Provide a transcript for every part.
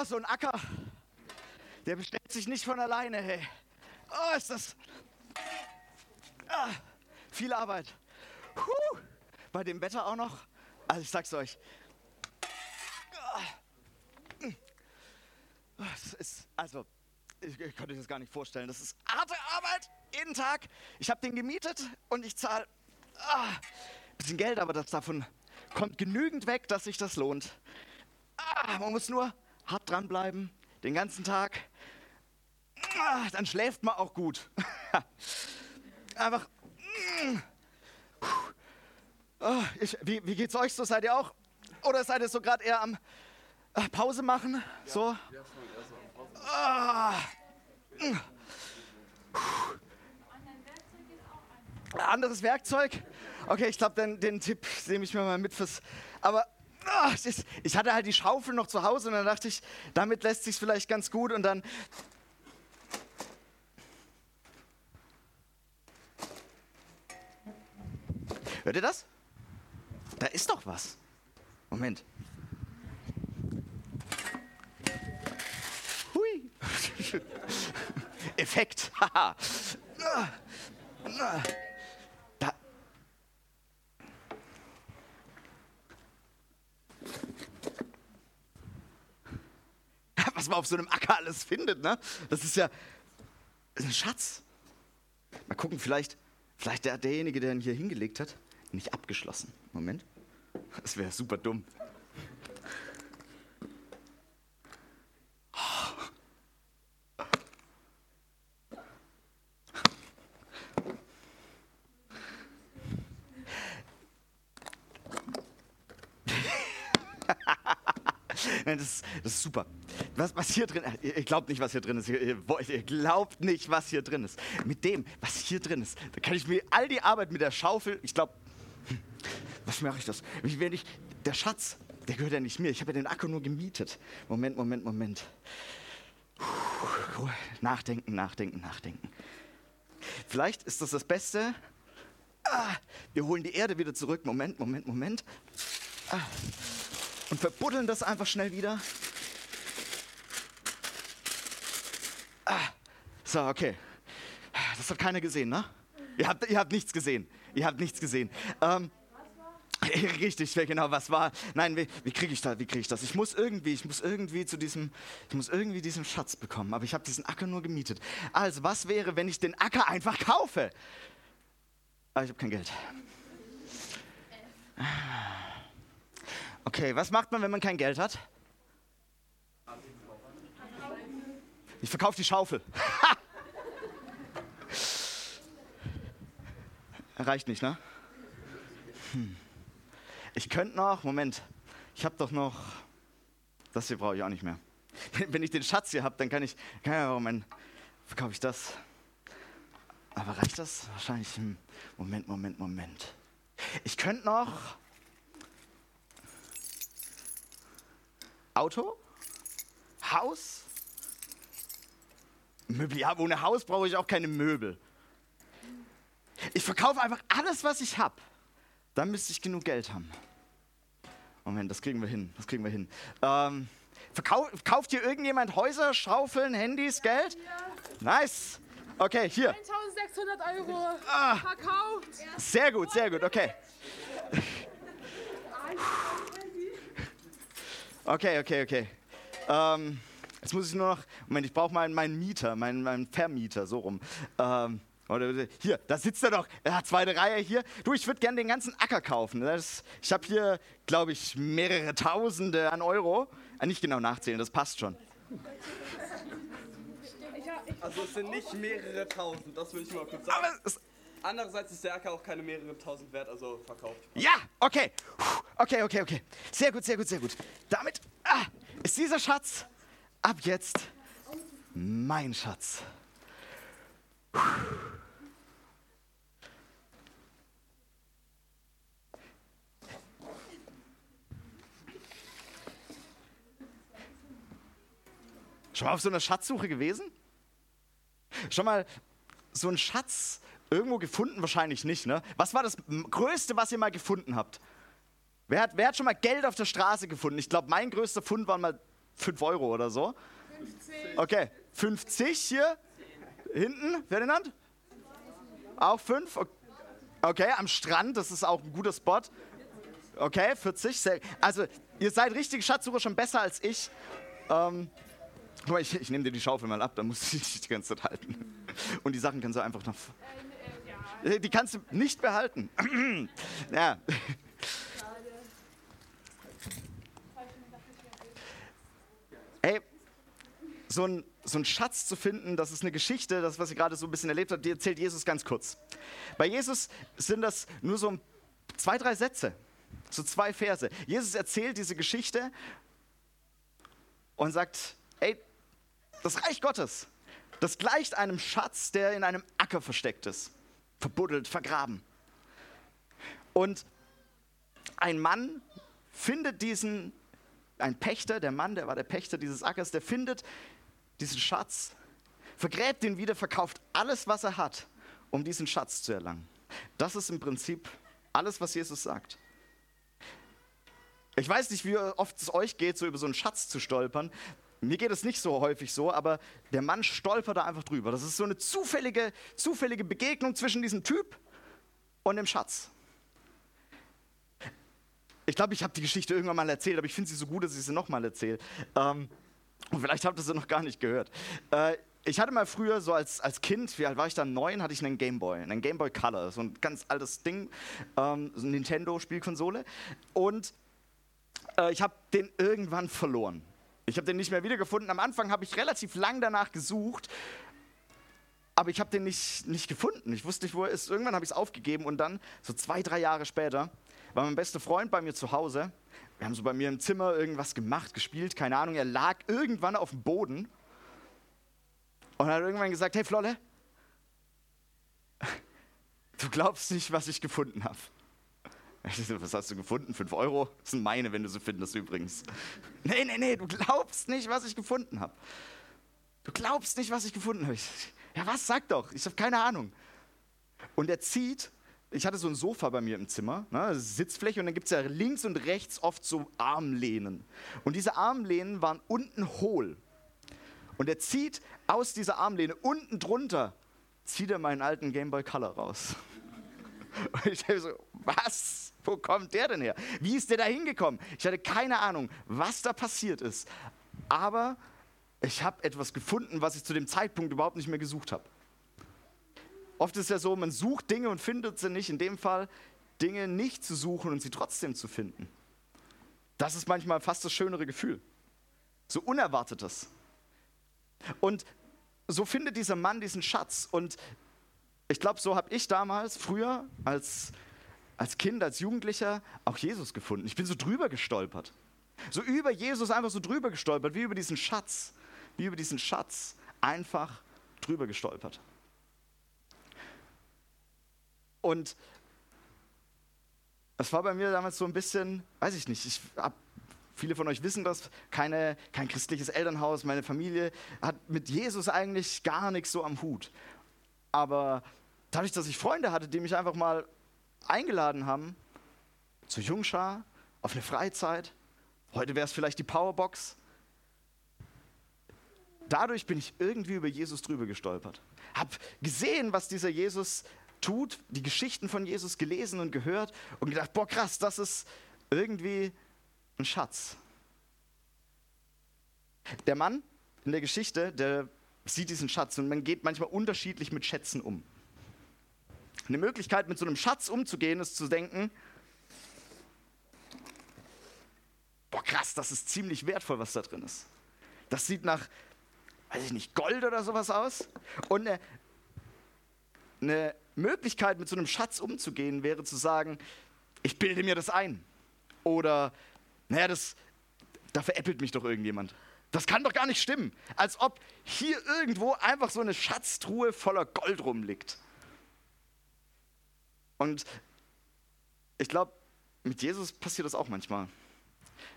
Oh, so ein Acker. Der bestellt sich nicht von alleine, hey. Oh, ist das. Ah, viel Arbeit. Puh. Bei dem Wetter auch noch. Also, ich sag's euch. Ah. Es ist, also, ich, ich konnte das gar nicht vorstellen. Das ist harte Arbeit, jeden Tag. Ich habe den gemietet und ich zahle ah, ein bisschen Geld, aber das davon kommt genügend weg, dass sich das lohnt. Ah, man muss nur hart dranbleiben, den ganzen Tag. Ah, dann schläft man auch gut. Einfach. Oh, ich, wie, wie geht's euch so? Seid ihr auch? Oder seid ihr so gerade eher am äh, Pause machen? Ja, so? Ja, Ah. Anderes Werkzeug? Okay, ich glaube, den, den Tipp nehme ich mir mal mit fürs. Aber ah, ich hatte halt die Schaufel noch zu Hause und dann dachte ich, damit lässt sich vielleicht ganz gut und dann. Hört ihr das? Da ist doch was. Moment. Effekt. da. Was man auf so einem Acker alles findet, ne? Das ist ja ein Schatz. Mal gucken, vielleicht, vielleicht der, derjenige, der ihn hier hingelegt hat, nicht abgeschlossen. Moment. Das wäre super dumm. das, das ist super. Was, was hier drin ist, ihr glaubt nicht, was hier drin ist. Ihr, ihr, glaubt nicht, was hier drin ist. Mit dem, was hier drin ist, da kann ich mir all die Arbeit mit der Schaufel, ich glaube, hm, was mache ich das? Wenn ich, der Schatz, der gehört ja nicht mir. Ich habe ja den Akku nur gemietet. Moment, Moment, Moment. Puh, nachdenken, nachdenken, nachdenken. Vielleicht ist das das Beste. Ah, wir holen die Erde wieder zurück. Moment, Moment, Moment. Ah und verbuddeln das einfach schnell wieder. Ah, so, okay. Das hat keiner gesehen, ne? Ihr habt, ihr habt nichts gesehen. Ihr habt nichts gesehen. Ähm, Richtig, genau, was war? Nein, wie, wie kriege ich das? Wie kriege ich das? Ich muss irgendwie, ich muss irgendwie zu diesem, ich muss irgendwie diesen Schatz bekommen. Aber ich habe diesen Acker nur gemietet. Also, was wäre, wenn ich den Acker einfach kaufe? Aber ah, ich habe kein Geld. Okay, was macht man, wenn man kein Geld hat? Ich verkaufe die Schaufel. Reicht nicht, ne? Hm. Ich könnte noch, Moment, ich habe doch noch, das hier brauche ich auch nicht mehr. Wenn ich den Schatz hier habe, dann kann ich, kann ja, Moment, verkaufe ich das. Aber reicht das? Wahrscheinlich, hm. Moment, Moment, Moment. Ich könnte noch Auto, Haus, Möbel. Ja, ohne Haus brauche ich auch keine Möbel. Ich verkaufe einfach alles, was ich habe. Dann müsste ich genug Geld haben. Moment, das kriegen wir hin. Das kriegen wir hin. Ähm, verkau kauft hier irgendjemand Häuser, Schaufeln, Handys, Geld? Nice. Okay, hier. 1600 Euro ah. verkauft. Sehr gut, sehr gut. Okay. Okay, okay, okay. Ähm, jetzt muss ich nur noch, Moment, ich brauche meinen, meinen Mieter, meinen, meinen Vermieter, so rum. Ähm, hier, da sitzt er doch. Er hat zweite Reihe hier. Du, ich würde gerne den ganzen Acker kaufen. Das, ich habe hier, glaube ich, mehrere Tausende an Euro. Äh, nicht genau nachzählen, das passt schon. Also es sind nicht mehrere Tausend, das will ich mal kurz sagen. Andererseits ist der Acker auch keine mehrere tausend wert, also verkauft. Ja, okay. Okay, okay, okay. Sehr gut, sehr gut, sehr gut. Damit ah, ist dieser Schatz ab jetzt mein Schatz. Schon mal auf so einer Schatzsuche gewesen? Schon mal so ein Schatz Irgendwo gefunden wahrscheinlich nicht, ne? Was war das Größte, was ihr mal gefunden habt? Wer hat, wer hat schon mal Geld auf der Straße gefunden? Ich glaube, mein größter Fund waren mal 5 Euro oder so. 50. Okay, 50 hier. Hinten, wer den Hand? Auch 5? Okay, am Strand, das ist auch ein guter Spot. Okay, 40. Sehr, also, ihr seid richtige Schatzsucher schon besser als ich. Ähm, guck mal, ich, ich nehme dir die Schaufel mal ab, dann musst du dich die ganze Zeit halten. Und die Sachen kannst du einfach noch. Äh, äh. Die kannst du nicht behalten. ja. So ein, so Schatz zu finden, das ist eine Geschichte, das, was ihr gerade so ein bisschen erlebt habt, die erzählt Jesus ganz kurz. Bei Jesus sind das nur so zwei, drei Sätze, so zwei Verse. Jesus erzählt diese Geschichte und sagt, ey, das Reich Gottes, das gleicht einem Schatz, der in einem Acker versteckt ist, verbuddelt, vergraben. Und ein Mann findet diesen, ein Pächter, der Mann, der war der Pächter dieses Ackers, der findet diesen Schatz, vergräbt ihn wieder, verkauft alles, was er hat, um diesen Schatz zu erlangen. Das ist im Prinzip alles, was Jesus sagt. Ich weiß nicht, wie oft es euch geht, so über so einen Schatz zu stolpern. Mir geht es nicht so häufig so, aber der Mann stolpert da einfach drüber. Das ist so eine zufällige, zufällige Begegnung zwischen diesem Typ und dem Schatz. Ich glaube, ich habe die Geschichte irgendwann mal erzählt, aber ich finde sie so gut, dass ich sie nochmal erzähle. Ähm, und vielleicht habt ihr sie noch gar nicht gehört. Äh, ich hatte mal früher so als, als Kind, wie alt war ich dann? Neun, hatte ich einen Gameboy, einen Gameboy Color, so ein ganz altes Ding, ähm, so eine Nintendo-Spielkonsole. Und äh, ich habe den irgendwann verloren. Ich habe den nicht mehr wiedergefunden. Am Anfang habe ich relativ lang danach gesucht, aber ich habe den nicht, nicht gefunden. Ich wusste nicht, wo er ist. Irgendwann habe ich es aufgegeben und dann, so zwei, drei Jahre später, war mein bester Freund bei mir zu Hause. Wir haben so bei mir im Zimmer irgendwas gemacht, gespielt, keine Ahnung. Er lag irgendwann auf dem Boden und hat irgendwann gesagt: Hey Flolle, du glaubst nicht, was ich gefunden habe. Was hast du gefunden? Fünf Euro? Das sind meine, wenn du sie findest übrigens. Nee, nee, nee, du glaubst nicht, was ich gefunden habe. Du glaubst nicht, was ich gefunden habe. Ja, was? Sag doch. Ich habe keine Ahnung. Und er zieht, ich hatte so ein Sofa bei mir im Zimmer, ne, Sitzfläche, und dann gibt es ja links und rechts oft so Armlehnen. Und diese Armlehnen waren unten hohl. Und er zieht aus dieser Armlehne unten drunter, zieht er meinen alten Game Boy Color raus. Und ich dachte so, was? Wo kommt der denn her? Wie ist der da hingekommen? Ich hatte keine Ahnung, was da passiert ist. Aber ich habe etwas gefunden, was ich zu dem Zeitpunkt überhaupt nicht mehr gesucht habe. Oft ist es ja so, man sucht Dinge und findet sie nicht. In dem Fall Dinge nicht zu suchen und sie trotzdem zu finden. Das ist manchmal fast das schönere Gefühl. So Unerwartetes. Und so findet dieser Mann diesen Schatz. Und ich glaube, so habe ich damals, früher, als, als Kind, als Jugendlicher, auch Jesus gefunden. Ich bin so drüber gestolpert. So über Jesus einfach so drüber gestolpert, wie über diesen Schatz. Wie über diesen Schatz einfach drüber gestolpert. Und es war bei mir damals so ein bisschen, weiß ich nicht, ich hab, viele von euch wissen das, keine, kein christliches Elternhaus, meine Familie hat mit Jesus eigentlich gar nichts so am Hut. Aber dadurch, dass ich Freunde hatte, die mich einfach mal eingeladen haben, zur Jungschar, auf eine Freizeit, heute wäre es vielleicht die Powerbox, dadurch bin ich irgendwie über Jesus drüber gestolpert. Hab gesehen, was dieser Jesus tut, die Geschichten von Jesus gelesen und gehört und gedacht, boah krass, das ist irgendwie ein Schatz. Der Mann in der Geschichte, der sieht diesen Schatz und man geht manchmal unterschiedlich mit Schätzen um. Eine Möglichkeit, mit so einem Schatz umzugehen, ist zu denken, boah krass, das ist ziemlich wertvoll, was da drin ist. Das sieht nach, weiß ich nicht, Gold oder sowas aus. Und eine, eine Möglichkeit, mit so einem Schatz umzugehen, wäre zu sagen, ich bilde mir das ein. Oder, naja, das, da veräppelt mich doch irgendjemand. Das kann doch gar nicht stimmen. Als ob hier irgendwo einfach so eine Schatztruhe voller Gold rumliegt. Und ich glaube, mit Jesus passiert das auch manchmal.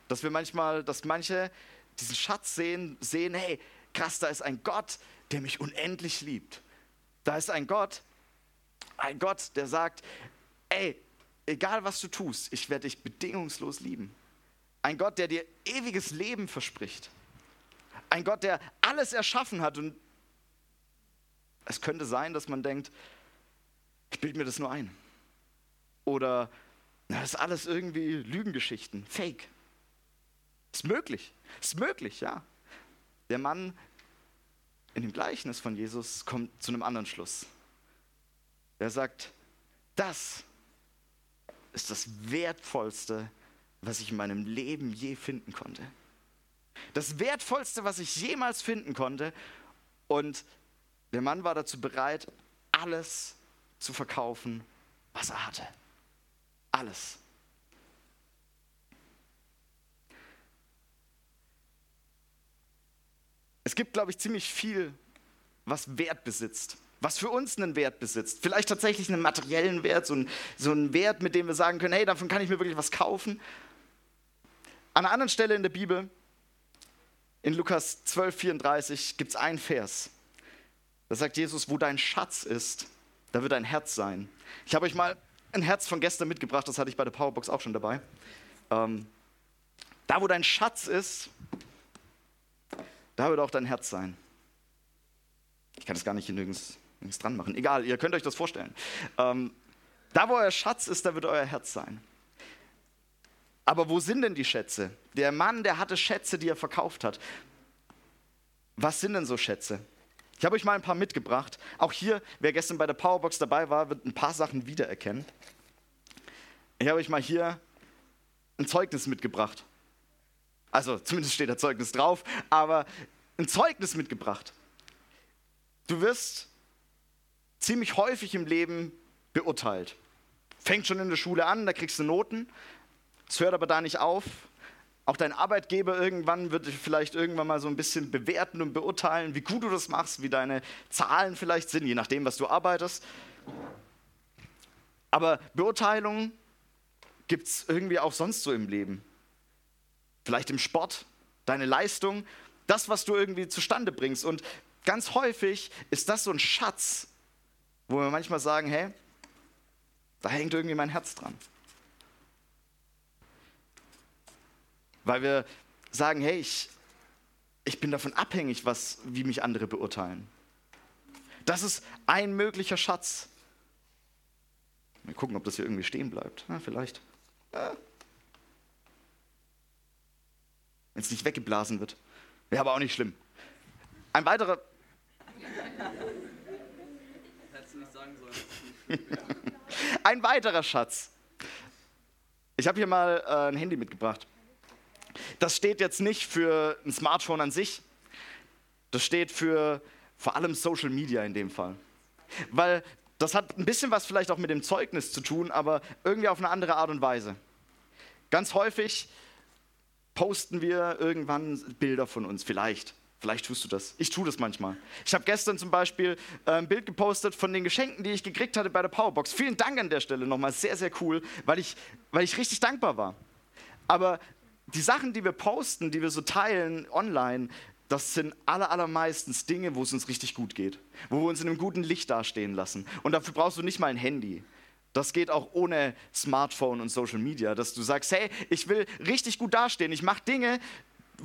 Dass wir manchmal, dass manche diesen Schatz sehen, sehen, hey, krass, da ist ein Gott, der mich unendlich liebt. Da ist ein Gott, ein Gott, der sagt, ey, egal was du tust, ich werde dich bedingungslos lieben. Ein Gott, der dir ewiges Leben verspricht. Ein Gott, der alles erschaffen hat. Und es könnte sein, dass man denkt, ich bilde mir das nur ein. Oder das ist alles irgendwie Lügengeschichten, Fake. Ist möglich, ist möglich, ja. Der Mann in dem Gleichnis von Jesus kommt zu einem anderen Schluss. Er sagt, das ist das Wertvollste, was ich in meinem Leben je finden konnte. Das Wertvollste, was ich jemals finden konnte. Und der Mann war dazu bereit, alles zu verkaufen, was er hatte. Alles. Es gibt, glaube ich, ziemlich viel, was Wert besitzt was für uns einen Wert besitzt. Vielleicht tatsächlich einen materiellen Wert, so, ein, so einen Wert, mit dem wir sagen können, hey, davon kann ich mir wirklich was kaufen. An einer anderen Stelle in der Bibel, in Lukas 12, 34, gibt es einen Vers. Da sagt Jesus, wo dein Schatz ist, da wird dein Herz sein. Ich habe euch mal ein Herz von gestern mitgebracht, das hatte ich bei der Powerbox auch schon dabei. Ähm, da, wo dein Schatz ist, da wird auch dein Herz sein. Ich kann es gar nicht hier nirgends nichts dran machen. Egal, ihr könnt euch das vorstellen. Ähm, da, wo euer Schatz ist, da wird euer Herz sein. Aber wo sind denn die Schätze? Der Mann, der hatte Schätze, die er verkauft hat. Was sind denn so Schätze? Ich habe euch mal ein paar mitgebracht. Auch hier, wer gestern bei der Powerbox dabei war, wird ein paar Sachen wiedererkennen. Ich habe euch mal hier ein Zeugnis mitgebracht. Also zumindest steht da Zeugnis drauf, aber ein Zeugnis mitgebracht. Du wirst ziemlich häufig im Leben beurteilt. Fängt schon in der Schule an, da kriegst du Noten. Es hört aber da nicht auf. Auch dein Arbeitgeber irgendwann wird dich vielleicht irgendwann mal so ein bisschen bewerten und beurteilen, wie gut du das machst, wie deine Zahlen vielleicht sind, je nachdem, was du arbeitest. Aber Beurteilung gibt es irgendwie auch sonst so im Leben. Vielleicht im Sport, deine Leistung, das, was du irgendwie zustande bringst. Und ganz häufig ist das so ein Schatz, wo wir manchmal sagen, hey, da hängt irgendwie mein Herz dran. Weil wir sagen, hey, ich, ich bin davon abhängig, was, wie mich andere beurteilen. Das ist ein möglicher Schatz. Wir gucken, ob das hier irgendwie stehen bleibt. Ja, vielleicht. Ja. Wenn es nicht weggeblasen wird. Wäre aber auch nicht schlimm. Ein weiterer ein weiterer Schatz. Ich habe hier mal äh, ein Handy mitgebracht. Das steht jetzt nicht für ein Smartphone an sich. Das steht für vor allem Social Media in dem Fall. Weil das hat ein bisschen was vielleicht auch mit dem Zeugnis zu tun, aber irgendwie auf eine andere Art und Weise. Ganz häufig posten wir irgendwann Bilder von uns, vielleicht. Vielleicht tust du das. Ich tue das manchmal. Ich habe gestern zum Beispiel äh, ein Bild gepostet von den Geschenken, die ich gekriegt hatte bei der Powerbox. Vielen Dank an der Stelle nochmal. Sehr, sehr cool, weil ich, weil ich richtig dankbar war. Aber die Sachen, die wir posten, die wir so teilen online, das sind aller, allermeistens Dinge, wo es uns richtig gut geht. Wo wir uns in einem guten Licht dastehen lassen. Und dafür brauchst du nicht mal ein Handy. Das geht auch ohne Smartphone und Social Media, dass du sagst, hey, ich will richtig gut dastehen. Ich mache Dinge,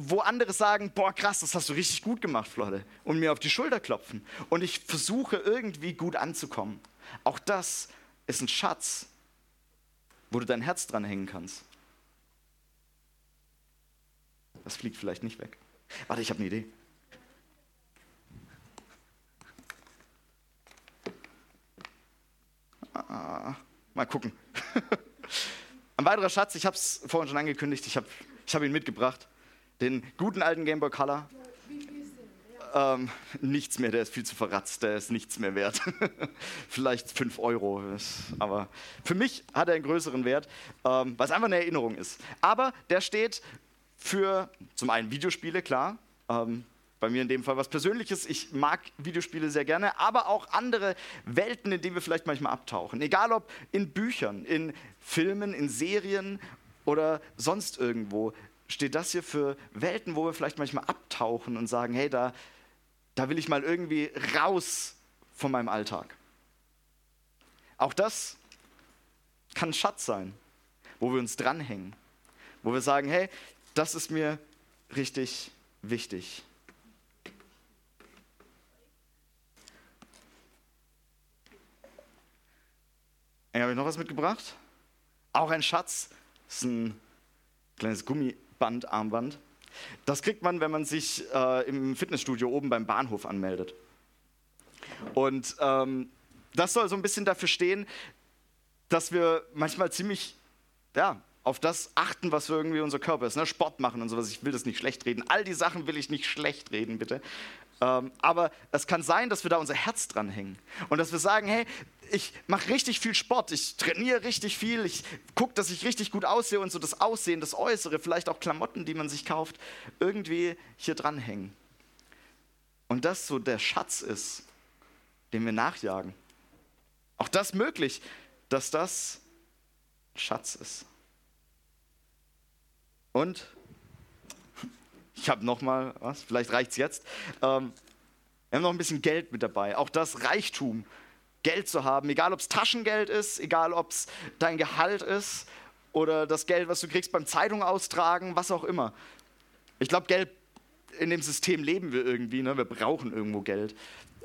wo andere sagen, boah krass, das hast du richtig gut gemacht, Flotte, und mir auf die Schulter klopfen. Und ich versuche irgendwie gut anzukommen. Auch das ist ein Schatz, wo du dein Herz dran hängen kannst. Das fliegt vielleicht nicht weg. Warte, ich habe eine Idee. Ah, mal gucken. Ein weiterer Schatz, ich habe es vorhin schon angekündigt, ich habe ich hab ihn mitgebracht. Den guten alten Game Boy Color. Ähm, nichts mehr, der ist viel zu verratzt, der ist nichts mehr wert. Vielleicht 5 Euro, aber für mich hat er einen größeren Wert, ähm, weil es einfach eine Erinnerung ist. Aber der steht für zum einen Videospiele, klar. Ähm, bei mir in dem Fall was Persönliches. Ich mag Videospiele sehr gerne, aber auch andere Welten, in denen wir vielleicht manchmal abtauchen. Egal ob in Büchern, in Filmen, in Serien oder sonst irgendwo steht das hier für Welten, wo wir vielleicht manchmal abtauchen und sagen, hey, da, da will ich mal irgendwie raus von meinem Alltag. Auch das kann ein Schatz sein, wo wir uns dranhängen, wo wir sagen, hey, das ist mir richtig wichtig. Habe ich noch was mitgebracht? Auch ein Schatz. Das ist ein kleines Gummi, Gummibandarmband. Das kriegt man, wenn man sich äh, im Fitnessstudio oben beim Bahnhof anmeldet. Und ähm, das soll so ein bisschen dafür stehen, dass wir manchmal ziemlich ja, auf das achten, was irgendwie unser Körper ist. Ne? Sport machen und sowas. Ich will das nicht schlecht reden. All die Sachen will ich nicht schlecht reden, bitte. Ähm, aber es kann sein, dass wir da unser Herz dranhängen. Und dass wir sagen, hey, ich mache richtig viel Sport, ich trainiere richtig viel, ich gucke, dass ich richtig gut aussehe und so das Aussehen, das Äußere, vielleicht auch Klamotten, die man sich kauft, irgendwie hier dranhängen. Und das so der Schatz ist, dem wir nachjagen. Auch das möglich, dass das Schatz ist. Und ich habe noch mal was, vielleicht reicht es jetzt. Ähm, wir haben noch ein bisschen Geld mit dabei. Auch das Reichtum, Geld zu haben, egal ob es Taschengeld ist, egal ob es dein Gehalt ist oder das Geld, was du kriegst beim Zeitung austragen, was auch immer. Ich glaube, Geld in dem System leben wir irgendwie. Ne? Wir brauchen irgendwo Geld,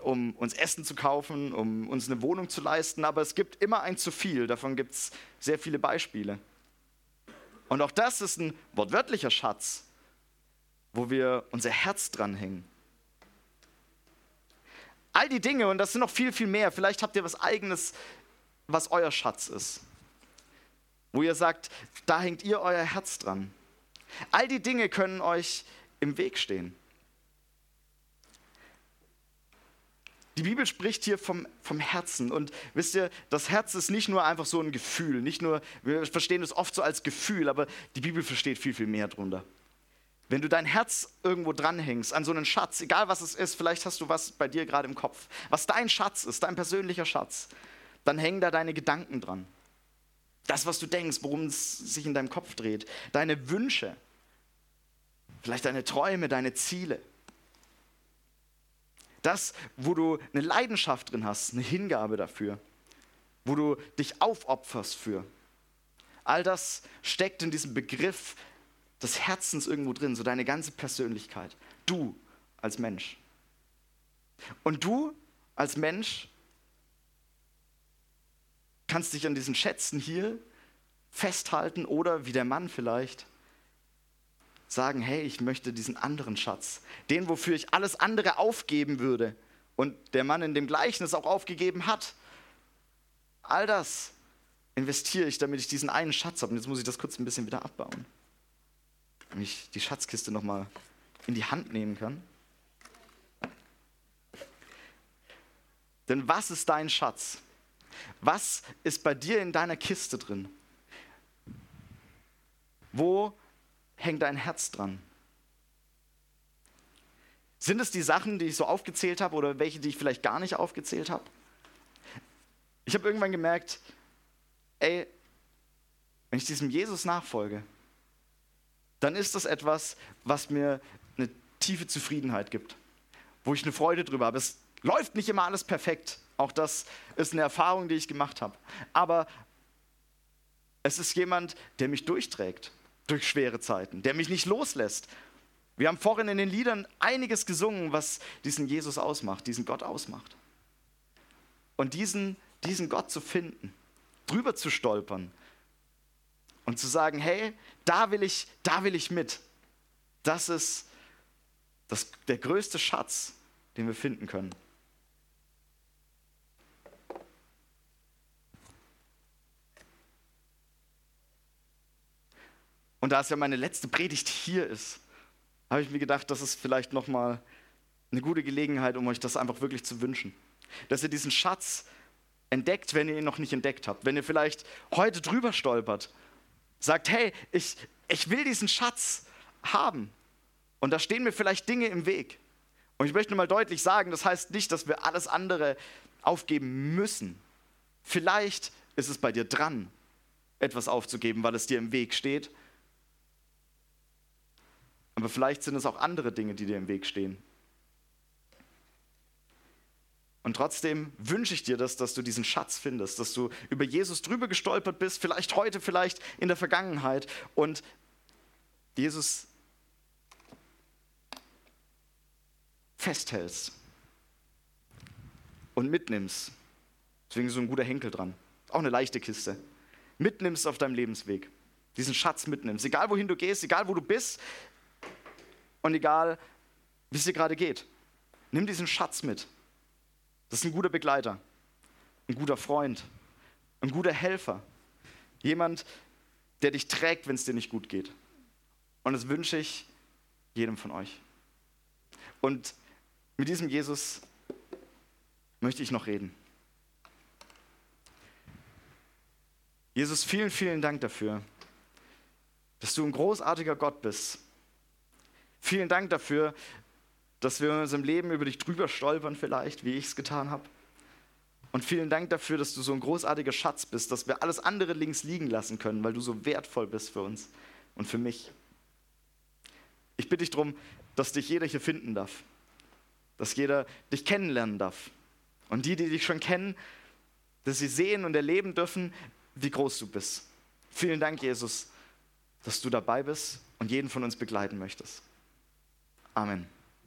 um uns Essen zu kaufen, um uns eine Wohnung zu leisten. Aber es gibt immer ein zu viel. Davon gibt es sehr viele Beispiele. Und auch das ist ein wortwörtlicher Schatz, wo wir unser Herz dranhängen. All die Dinge, und das sind noch viel, viel mehr, vielleicht habt ihr was eigenes, was euer Schatz ist. Wo ihr sagt, da hängt ihr euer Herz dran. All die Dinge können euch im Weg stehen. Die Bibel spricht hier vom, vom Herzen. Und wisst ihr, das Herz ist nicht nur einfach so ein Gefühl. Nicht nur, wir verstehen es oft so als Gefühl, aber die Bibel versteht viel, viel mehr drunter. Wenn du dein Herz irgendwo dranhängst, an so einen Schatz, egal was es ist, vielleicht hast du was bei dir gerade im Kopf, was dein Schatz ist, dein persönlicher Schatz, dann hängen da deine Gedanken dran. Das, was du denkst, worum es sich in deinem Kopf dreht, deine Wünsche, vielleicht deine Träume, deine Ziele. Das, wo du eine Leidenschaft drin hast, eine Hingabe dafür, wo du dich aufopferst für. All das steckt in diesem Begriff des Herzens irgendwo drin, so deine ganze Persönlichkeit. Du als Mensch. Und du als Mensch kannst dich an diesen Schätzen hier festhalten oder wie der Mann vielleicht sagen, hey, ich möchte diesen anderen Schatz, den, wofür ich alles andere aufgeben würde und der Mann in dem Gleichnis auch aufgegeben hat. All das investiere ich, damit ich diesen einen Schatz habe. Und jetzt muss ich das kurz ein bisschen wieder abbauen damit ich die Schatzkiste nochmal in die Hand nehmen kann. Denn was ist dein Schatz? Was ist bei dir in deiner Kiste drin? Wo hängt dein Herz dran? Sind es die Sachen, die ich so aufgezählt habe oder welche, die ich vielleicht gar nicht aufgezählt habe? Ich habe irgendwann gemerkt, ey, wenn ich diesem Jesus nachfolge, dann ist das etwas, was mir eine tiefe Zufriedenheit gibt, wo ich eine Freude drüber habe. Es läuft nicht immer alles perfekt. Auch das ist eine Erfahrung, die ich gemacht habe. Aber es ist jemand, der mich durchträgt durch schwere Zeiten, der mich nicht loslässt. Wir haben vorhin in den Liedern einiges gesungen, was diesen Jesus ausmacht, diesen Gott ausmacht. Und diesen, diesen Gott zu finden, drüber zu stolpern, und zu sagen, hey, da will ich, da will ich mit. Das ist das, der größte Schatz, den wir finden können. Und da es ja meine letzte Predigt hier ist, habe ich mir gedacht, das ist vielleicht noch mal eine gute Gelegenheit, um euch das einfach wirklich zu wünschen, dass ihr diesen Schatz entdeckt, wenn ihr ihn noch nicht entdeckt habt, wenn ihr vielleicht heute drüber stolpert sagt, hey, ich, ich will diesen Schatz haben. Und da stehen mir vielleicht Dinge im Weg. Und ich möchte nur mal deutlich sagen, das heißt nicht, dass wir alles andere aufgeben müssen. Vielleicht ist es bei dir dran, etwas aufzugeben, weil es dir im Weg steht. Aber vielleicht sind es auch andere Dinge, die dir im Weg stehen. Und trotzdem wünsche ich dir das, dass du diesen Schatz findest, dass du über Jesus drüber gestolpert bist, vielleicht heute, vielleicht in der Vergangenheit und Jesus festhältst und mitnimmst. Deswegen ist so ein guter Henkel dran. auch eine leichte Kiste, mitnimmst auf deinem Lebensweg. Diesen Schatz mitnimmst. Egal wohin du gehst, egal wo du bist und egal wie es dir gerade geht. Nimm diesen Schatz mit. Das ist ein guter Begleiter, ein guter Freund, ein guter Helfer. Jemand, der dich trägt, wenn es dir nicht gut geht. Und das wünsche ich jedem von euch. Und mit diesem Jesus möchte ich noch reden. Jesus, vielen, vielen Dank dafür, dass du ein großartiger Gott bist. Vielen Dank dafür, dass wir in unserem Leben über dich drüber stolpern vielleicht, wie ich es getan habe. Und vielen Dank dafür, dass du so ein großartiger Schatz bist, dass wir alles andere links liegen lassen können, weil du so wertvoll bist für uns und für mich. Ich bitte dich darum, dass dich jeder hier finden darf, dass jeder dich kennenlernen darf. Und die, die dich schon kennen, dass sie sehen und erleben dürfen, wie groß du bist. Vielen Dank, Jesus, dass du dabei bist und jeden von uns begleiten möchtest. Amen.